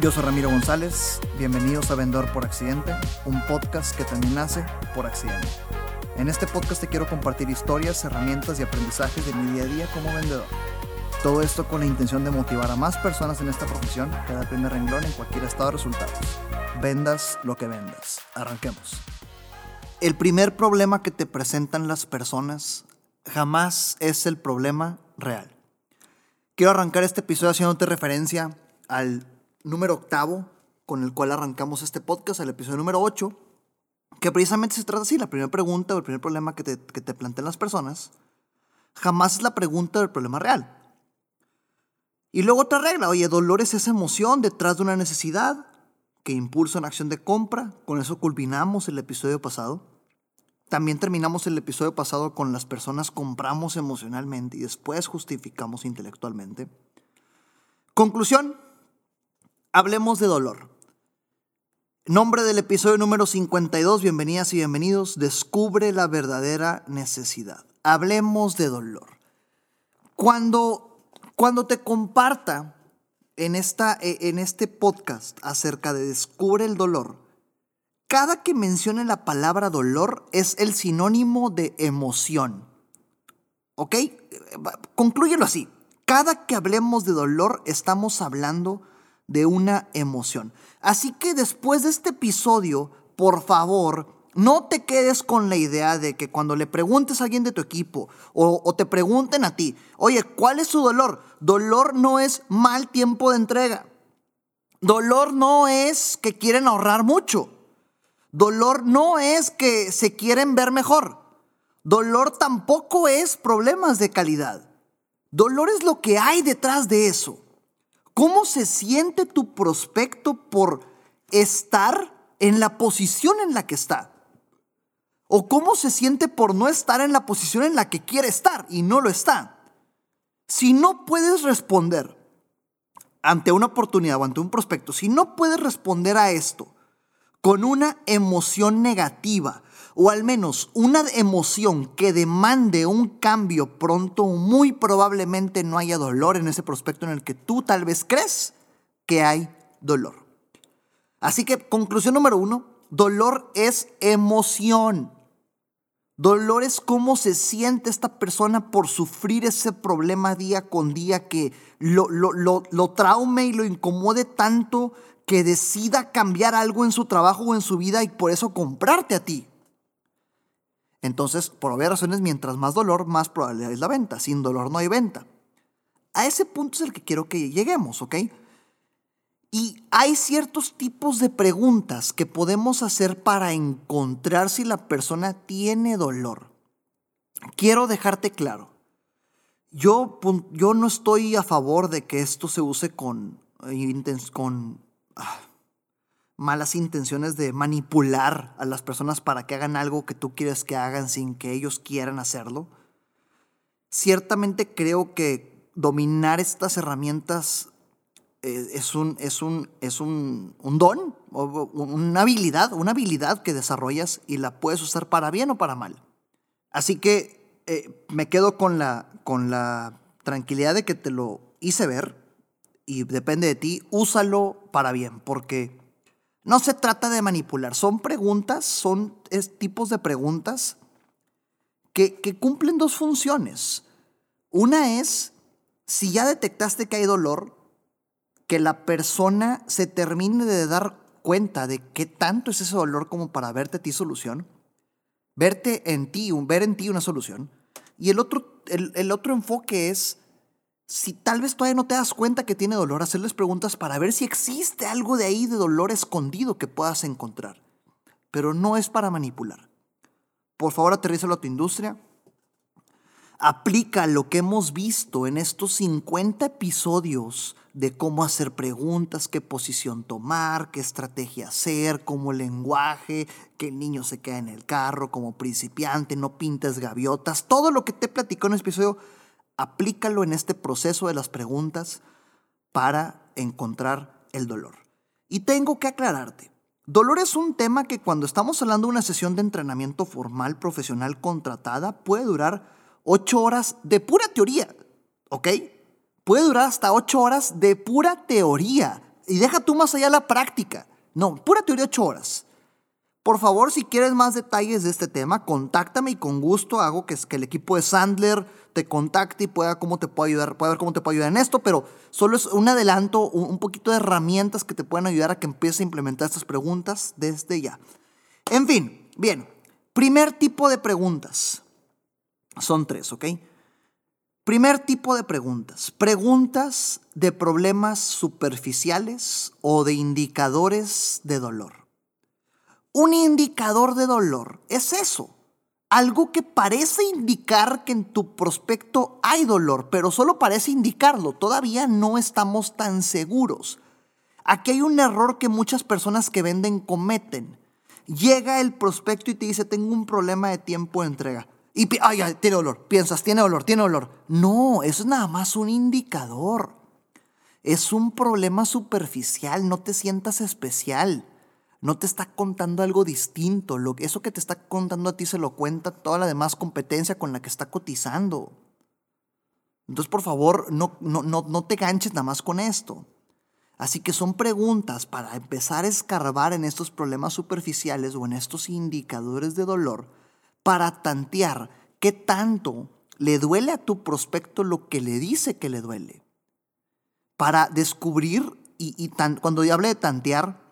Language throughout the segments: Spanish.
Yo soy Ramiro González, bienvenidos a Vendedor por Accidente, un podcast que también nace por accidente. En este podcast te quiero compartir historias, herramientas y aprendizajes de mi día a día como vendedor. Todo esto con la intención de motivar a más personas en esta profesión que da el primer renglón en cualquier estado de resultados. Vendas lo que vendas. Arranquemos. El primer problema que te presentan las personas jamás es el problema real. Quiero arrancar este episodio haciéndote referencia al número octavo con el cual arrancamos este podcast, el episodio número 8, que precisamente se trata así, la primera pregunta o el primer problema que te, que te plantean las personas, jamás es la pregunta del problema real. Y luego otra regla, oye, dolor es esa emoción detrás de una necesidad que impulsa una acción de compra, con eso culminamos el episodio pasado. También terminamos el episodio pasado con las personas compramos emocionalmente y después justificamos intelectualmente. Conclusión, Hablemos de dolor. Nombre del episodio número 52, bienvenidas y bienvenidos, descubre la verdadera necesidad. Hablemos de dolor. Cuando, cuando te comparta en, esta, en este podcast acerca de descubre el dolor, cada que mencione la palabra dolor es el sinónimo de emoción. ¿Ok? Conclúyelo así. Cada que hablemos de dolor estamos hablando de una emoción. Así que después de este episodio, por favor, no te quedes con la idea de que cuando le preguntes a alguien de tu equipo o, te pregunten a ti, oye, ¿cuál es su dolor? Dolor no es mal tiempo de entrega. Dolor no es que quieren ahorrar mucho. Dolor no es que se quieren ver mejor. Dolor tampoco es problemas de calidad. Dolor es lo que hay detrás de eso. ¿Cómo se siente tu prospecto por estar en la posición en la que está? ¿O cómo se siente por no estar en la posición en la que quiere estar y no lo está? Si no puedes responder ante una oportunidad o ante un prospecto, si no puedes responder a esto con una emoción negativa o al menos una emoción que demande un cambio pronto, muy probablemente no haya dolor en ese prospecto en el que tú tal vez crees que hay dolor. Así que conclusión número uno, dolor es emoción. Dolor es cómo se siente esta persona por sufrir ese problema día con día que lo, lo, lo, lo traume y lo incomode tanto que decida cambiar algo en su trabajo o en su vida y por eso comprarte a ti. Entonces, por obvias razones, mientras más dolor, más probable es la venta. Sin dolor no hay venta. A ese punto es el que quiero que lleguemos, ¿ok? Y hay ciertos tipos de preguntas que podemos hacer para encontrar si la persona tiene dolor. Quiero dejarte claro. Yo, yo no estoy a favor de que esto se use con, eh, con ah, malas intenciones de manipular a las personas para que hagan algo que tú quieres que hagan sin que ellos quieran hacerlo. Ciertamente creo que dominar estas herramientas eh, es un, es un, es un, don, una habilidad, una habilidad que desarrollas y la puedes usar para bien o para mal. Así que eh, me quedo con la, con la tranquilidad de que te lo hice ver y depende de ti, úsalo para bien, porque no se trata de manipular, son preguntas, son tipos de preguntas que, cumplen dos funciones. Una es, si ya detectaste que hay dolor, que la persona se termine de dar cuenta de qué tanto es ese dolor como para verte a ti solución, verte en ti, ver en ti una solución. Y el otro, el otro enfoque es, si tal vez todavía no te das cuenta que tiene dolor, hacerles preguntas para ver si existe algo de ahí de dolor escondido que puedas encontrar. Pero no es para manipular. Por favor, aterrízalo a tu industria. Aplica lo que hemos visto en estos 50 episodios de cómo hacer preguntas, qué posición tomar, qué estrategia hacer, cómo lenguaje, que el niño se queda en el carro como principiante, no pintes gaviotas, todo lo que te platicó en el episodio aplícalo en este proceso de las preguntas para encontrar el dolor. Y tengo que aclararte, dolor es un tema que cuando estamos hablando de una sesión de entrenamiento formal profesional contratada puede durar ocho horas de pura teoría, ¿ok? Puede durar hasta ocho horas de pura teoría. Y deja tú más allá la práctica. No, pura teoría 8 horas. Por favor, si quieres más detalles de este tema, contáctame y con gusto hago que, que el equipo de Sandler te contacte y pueda, cómo te puedo ayudar, ver cómo te puedo ayudar en esto, pero solo es un adelanto, un poquito de herramientas que te pueden ayudar a que empieces a implementar estas preguntas desde ya. En fin, bien, primer tipo de preguntas. Son tres, ¿ok? Primer tipo de preguntas. Preguntas de problemas superficiales o de indicadores de dolor. Un indicador de dolor es eso. Algo que parece indicar que en tu prospecto hay dolor, pero solo parece indicarlo. Todavía no estamos tan seguros. Aquí hay un error que muchas personas que venden cometen. Llega el prospecto y te dice, tengo un problema de tiempo de entrega. Y, ay, tiene olor. Piensas, tiene olor, tiene olor. No, eso es nada más un indicador. Es un problema superficial, no te sientas especial. No te está contando algo distinto. Lo, eso que te está contando a ti se lo cuenta toda la demás competencia con la que está cotizando. Entonces, por favor, no, no, no, no te ganches nada más con esto. Así que son preguntas para empezar a escarbar en estos problemas superficiales o en estos indicadores de dolor para tantear qué tanto le duele a tu prospecto lo que le dice que le duele. Para descubrir, y, cuando yo hablé de tantear,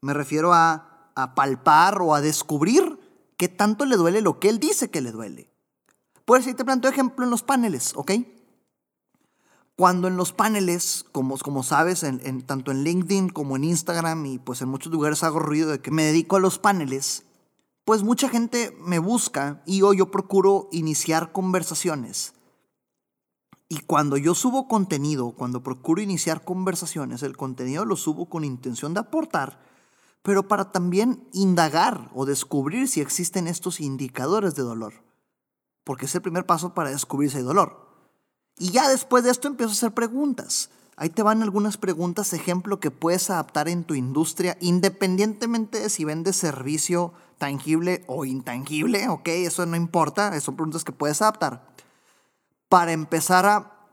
me refiero a, a palpar o a descubrir qué tanto le duele lo que él dice que le duele. Pues si te planteo ejemplo en los paneles, ¿ok? Cuando en los paneles, como, como sabes, en, tanto en LinkedIn como en Instagram y pues en muchos lugares hago ruido de que me dedico a los paneles, pues mucha gente me busca y yo, yo procuro iniciar conversaciones. Y cuando yo subo contenido, cuando procuro iniciar conversaciones, el contenido lo subo con intención de aportar, pero para también indagar o descubrir si existen estos indicadores de dolor. Porque es el primer paso para descubrir si hay dolor. Y ya después de esto empiezo a hacer preguntas. Ahí te van algunas preguntas, ejemplo, que puedes adaptar en tu industria, independientemente de si vendes servicio tangible o intangible, ¿ok? Eso no importa, son preguntas que puedes adaptar. Para empezar a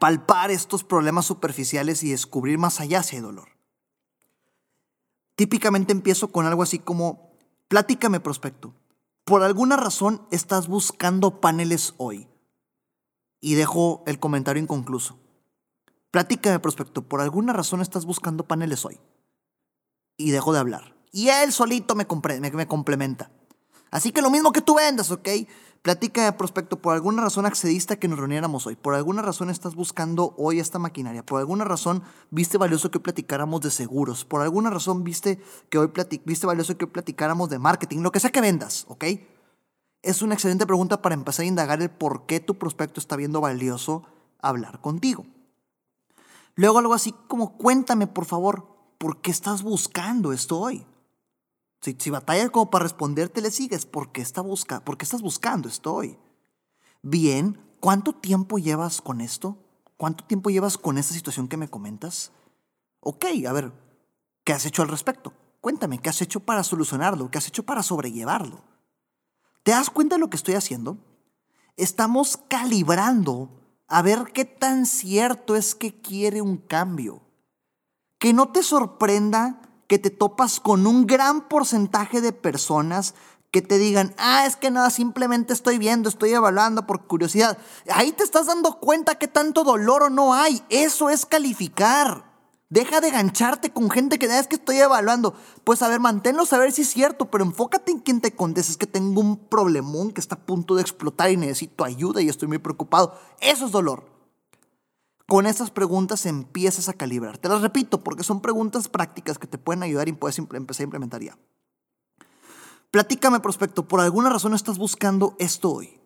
palpar estos problemas superficiales y descubrir más allá si hay dolor. Típicamente empiezo con algo así como, platícame prospecto, por alguna razón estás buscando paneles hoy. Y dejo el comentario inconcluso. Platícame prospecto, por alguna razón estás buscando paneles hoy. Y dejo de hablar. Y él solito me, me, complementa. Así que lo mismo que tú vendas, ¿ok? Platica prospecto, por alguna razón accediste a que nos reuniéramos hoy, por alguna razón estás buscando hoy esta maquinaria, por alguna razón viste valioso que hoy platicáramos de seguros, por alguna razón viste que hoy viste valioso que hoy platicáramos de marketing, lo que sea que vendas, ¿ok? Es una excelente pregunta para empezar a indagar el por qué tu prospecto está viendo valioso hablar contigo. Luego algo así como cuéntame por favor, ¿por qué estás buscando esto hoy? Si, batallas como para responderte, le sigues. ¿Por qué, está busca, ¿Por qué estás buscando estoy? Bien, ¿cuánto tiempo llevas con esto? ¿Cuánto tiempo llevas con esta situación que me comentas? Ok, a ver, ¿qué has hecho al respecto? Cuéntame, ¿qué has hecho para solucionarlo? ¿Qué has hecho para sobrellevarlo? ¿Te das cuenta de lo que estoy haciendo? Estamos calibrando a ver qué tan cierto es que quiere un cambio. Que no te sorprenda que te topas con un gran porcentaje de personas que te digan, ah, es que nada, simplemente estoy viendo, estoy evaluando por curiosidad. Ahí te estás dando cuenta que tanto dolor o no hay. Eso es calificar. Deja de gancharte con gente que es que estoy evaluando. Pues a ver, manténlo a ver si es cierto, pero enfócate en quien te conteste. Es que tengo un problemón que está a punto de explotar y necesito ayuda y estoy muy preocupado. Eso es dolor. Con estas preguntas empiezas a calibrar. Te las repito porque son preguntas prácticas que te pueden ayudar y puedes empezar a implementar ya. Platícame, prospecto, ¿por alguna razón estás buscando esto hoy?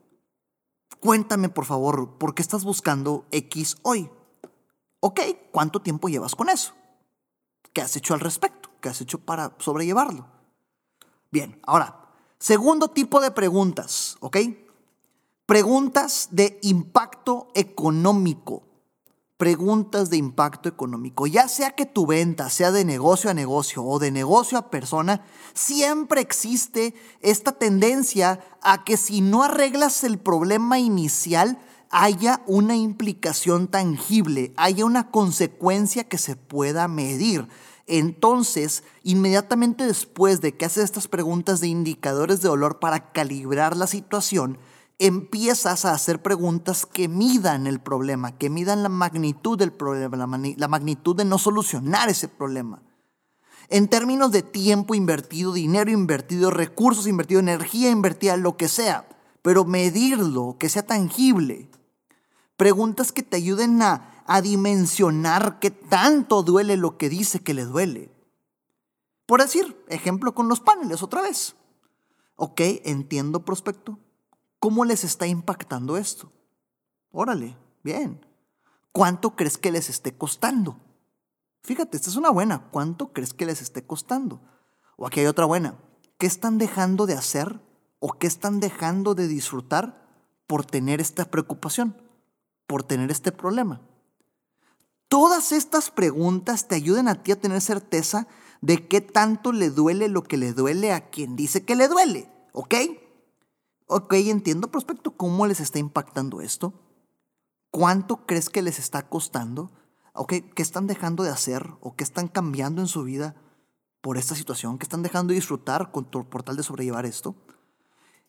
Cuéntame, por favor, ¿por qué estás buscando X hoy? Ok, ¿cuánto tiempo llevas con eso? ¿Qué has hecho al respecto? ¿Qué has hecho para sobrellevarlo? Bien, ahora, segundo tipo de preguntas, ¿ok? Preguntas de impacto económico preguntas de impacto económico. Ya sea que tu venta sea de negocio a negocio o de negocio a persona, siempre existe esta tendencia a que si no arreglas el problema inicial, haya una implicación tangible, haya una consecuencia que se pueda medir. Entonces, inmediatamente después de que haces estas preguntas de indicadores de dolor para calibrar la situación, empiezas a hacer preguntas que midan el problema, que midan la magnitud del problema, la, magnitud de no solucionar ese problema. En términos de tiempo invertido, dinero invertido, recursos invertidos, energía invertida, lo que sea, pero medirlo, que sea tangible. Preguntas que te ayuden a, a dimensionar qué tanto duele lo que dice que le duele. Por decir, ejemplo con los paneles otra vez. Ok, entiendo prospecto ¿Cómo les está impactando esto? Órale, bien. ¿Cuánto crees que les esté costando? Fíjate, esta es una buena. ¿Cuánto crees que les esté costando? O aquí hay otra buena. ¿Qué están dejando de hacer o qué están dejando de disfrutar por tener esta preocupación, por tener este problema? Todas estas preguntas te ayudan a ti a tener certeza de qué tanto le duele lo que le duele a quien dice que le duele, ¿ok? Ok, entiendo, prospecto, ¿cómo les está impactando esto? ¿Cuánto crees que les está costando? ¿qué están dejando de hacer o qué están cambiando en su vida por esta situación? ¿Qué están dejando de disfrutar con, por tal de sobrellevar esto?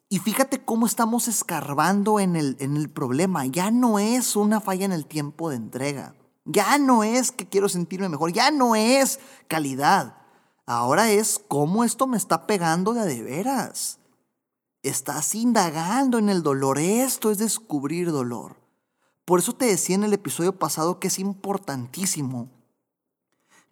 Y fíjate cómo estamos escarbando en el, en el problema. Ya no es una falla en el tiempo de entrega. Ya no es que quiero sentirme mejor. Ya no es calidad. Ahora es cómo esto me está pegando de a de veras. Estás indagando en el dolor. Esto es descubrir dolor. Por eso te decía en el episodio pasado que es importantísimo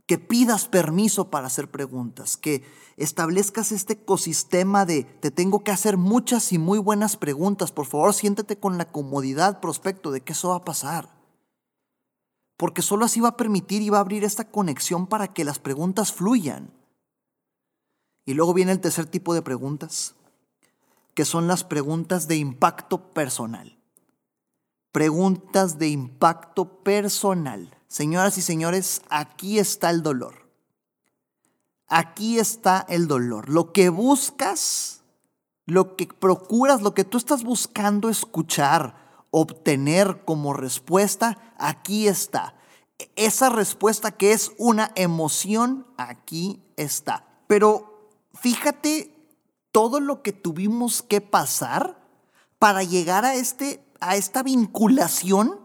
que pidas permiso para hacer preguntas, que establezcas este ecosistema de te tengo que hacer muchas y muy buenas preguntas. Por favor, siéntete con la comodidad prospecto de que eso va a pasar. Porque solo así va a permitir y va a abrir esta conexión para que las preguntas fluyan. Y luego viene el tercer tipo de preguntas, que son las preguntas de impacto personal. Preguntas de impacto personal. Señoras y señores, aquí está el dolor. Aquí está el dolor. Lo que buscas, lo que procuras, lo que tú estás buscando escuchar, obtener como respuesta, aquí está. Esa respuesta que es una emoción, aquí está. Pero fíjate todo lo que tuvimos que pasar para llegar a, este, a esta vinculación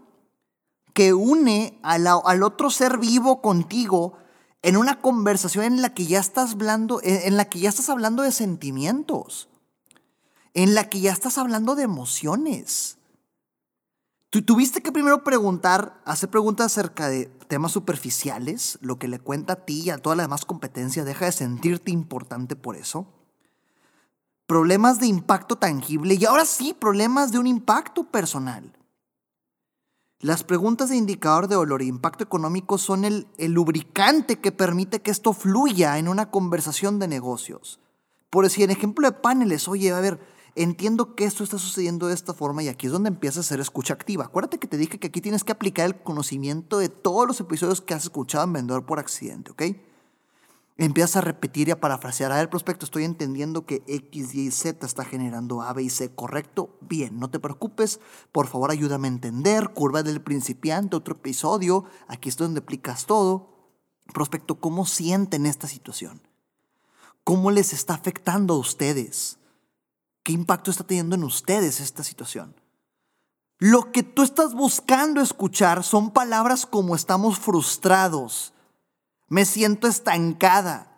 que une al otro ser vivo contigo en una conversación en la que ya estás hablando, en la que ya estás hablando de sentimientos, en la que ya estás hablando de emociones. Tú tuviste que primero preguntar, hacer preguntas acerca de temas superficiales, lo que le cuenta a ti y a toda la demás competencia, deja de sentirte importante por eso problemas de impacto tangible y ahora sí, problemas de un impacto personal. Las preguntas de indicador de dolor e impacto económico son el, el, lubricante que permite que esto fluya en una conversación de negocios. Por decir, en ejemplo de paneles, oye, a ver, entiendo que esto está sucediendo de esta forma y aquí es donde empieza a ser escucha activa. Acuérdate que te dije que aquí tienes que aplicar el conocimiento de todos los episodios que has escuchado en Vendedor por Accidente, ¿ok? Empiezas a repetir y a parafrasear. A ver, prospecto, estoy entendiendo que X, Y, Z está generando A, B y C, ¿correcto? Bien, no te preocupes. Por favor, ayúdame a entender. Curva del principiante, otro episodio. Aquí es donde aplicas todo. Prospecto, ¿cómo sienten esta situación? ¿Cómo les está afectando a ustedes? ¿Qué impacto está teniendo en ustedes esta situación? Lo que tú estás buscando escuchar son palabras como estamos frustrados me siento estancada.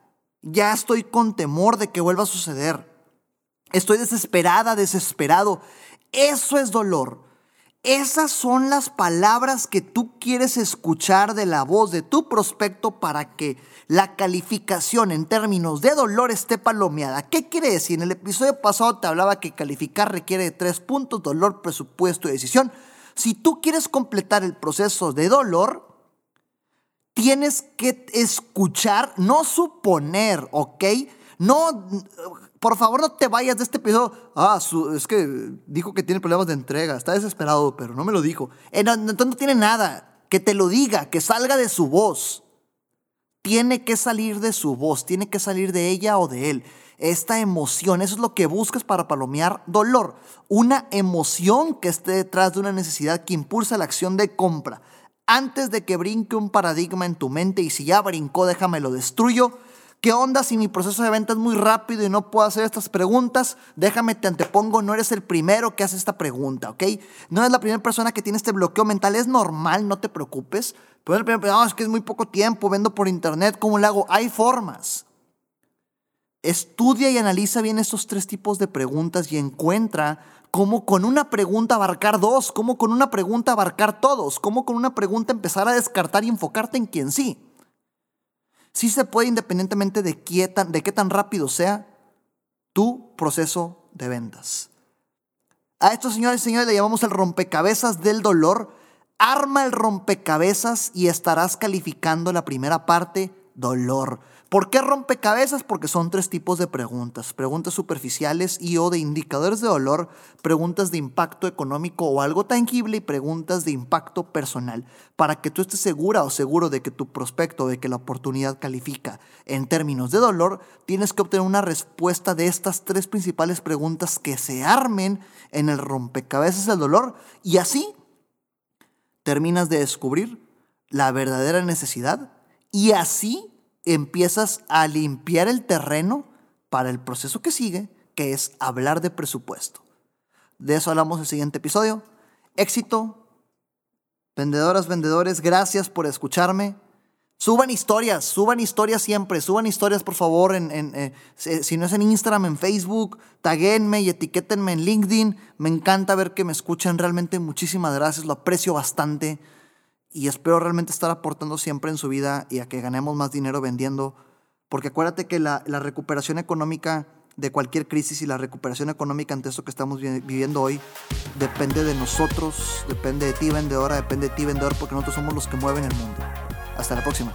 Ya estoy con temor de que vuelva a suceder. Estoy desesperada, desesperado. Eso es dolor. Esas son las palabras que tú quieres escuchar de la voz de tu prospecto para que la calificación en términos de dolor esté palomeada. ¿Qué quiere decir? En el episodio pasado te hablaba que calificar requiere de tres puntos, dolor, presupuesto y decisión. Si tú quieres completar el proceso de dolor, tienes que escuchar, no suponer, ¿ok? No, por favor no te vayas de este episodio. Ah, es que dijo que tiene problemas de entrega, está desesperado, pero no me lo dijo. Eh, entonces no tiene nada, que te lo diga, que salga de su voz. Tiene que salir de su voz, tiene que salir de ella o de él. esta emoción. Eso es lo que buscas para palomear dolor. Una emoción que esté detrás de una necesidad que impulsa la acción de compra. Antes de que brinque un paradigma en tu mente y si ya brincó, déjame lo destruyo. ¿Qué onda si mi proceso de venta es muy rápido y no puedo hacer estas preguntas? Déjame, te antepongo, no eres el primero que hace esta pregunta, ¿ok? No eres la primera persona que tiene este bloqueo mental, es normal, no te preocupes. Pero no, es que es muy poco tiempo, vendo por internet, ¿cómo le hago? Hay formas. Estudia y analiza bien estos tres tipos de preguntas y encuentra cómo con una pregunta abarcar dos, cómo con una pregunta abarcar todos, cómo con una pregunta empezar a descartar y enfocarte en quien sí. Sí se puede independientemente de qué tan, de qué tan rápido sea tu proceso de ventas. A estos señores y señores le llamamos el rompecabezas del dolor. Arma el rompecabezas y estarás calificando la primera parte, dolor. ¿Por qué rompecabezas? Porque son tres tipos de preguntas. Preguntas superficiales y o de indicadores de dolor, preguntas de impacto económico o algo tangible y preguntas de impacto personal. Para que tú estés segura o seguro de que tu prospecto, de que la oportunidad califica en términos de dolor, tienes que obtener una respuesta de estas tres principales preguntas que se armen en el rompecabezas del dolor y así terminas de descubrir la verdadera necesidad y así empiezas a limpiar el terreno para el proceso que sigue, que es hablar de presupuesto. De eso hablamos el siguiente episodio. Éxito. Vendedoras, vendedores, gracias por escucharme. Suban historias, suban historias siempre, suban historias por favor, en, eh, si no es en Instagram, en Facebook, taguenme y etiquétenme en LinkedIn. Me encanta ver que me escuchan, realmente muchísimas gracias, lo aprecio bastante y espero realmente estar aportando siempre en su vida y a que ganemos más dinero vendiendo, porque acuérdate que la, recuperación económica de cualquier crisis y la recuperación económica ante esto que estamos viviendo hoy depende de nosotros, depende de ti vendedora, depende de ti vendedor, porque nosotros somos los que mueven el mundo. Hasta la próxima.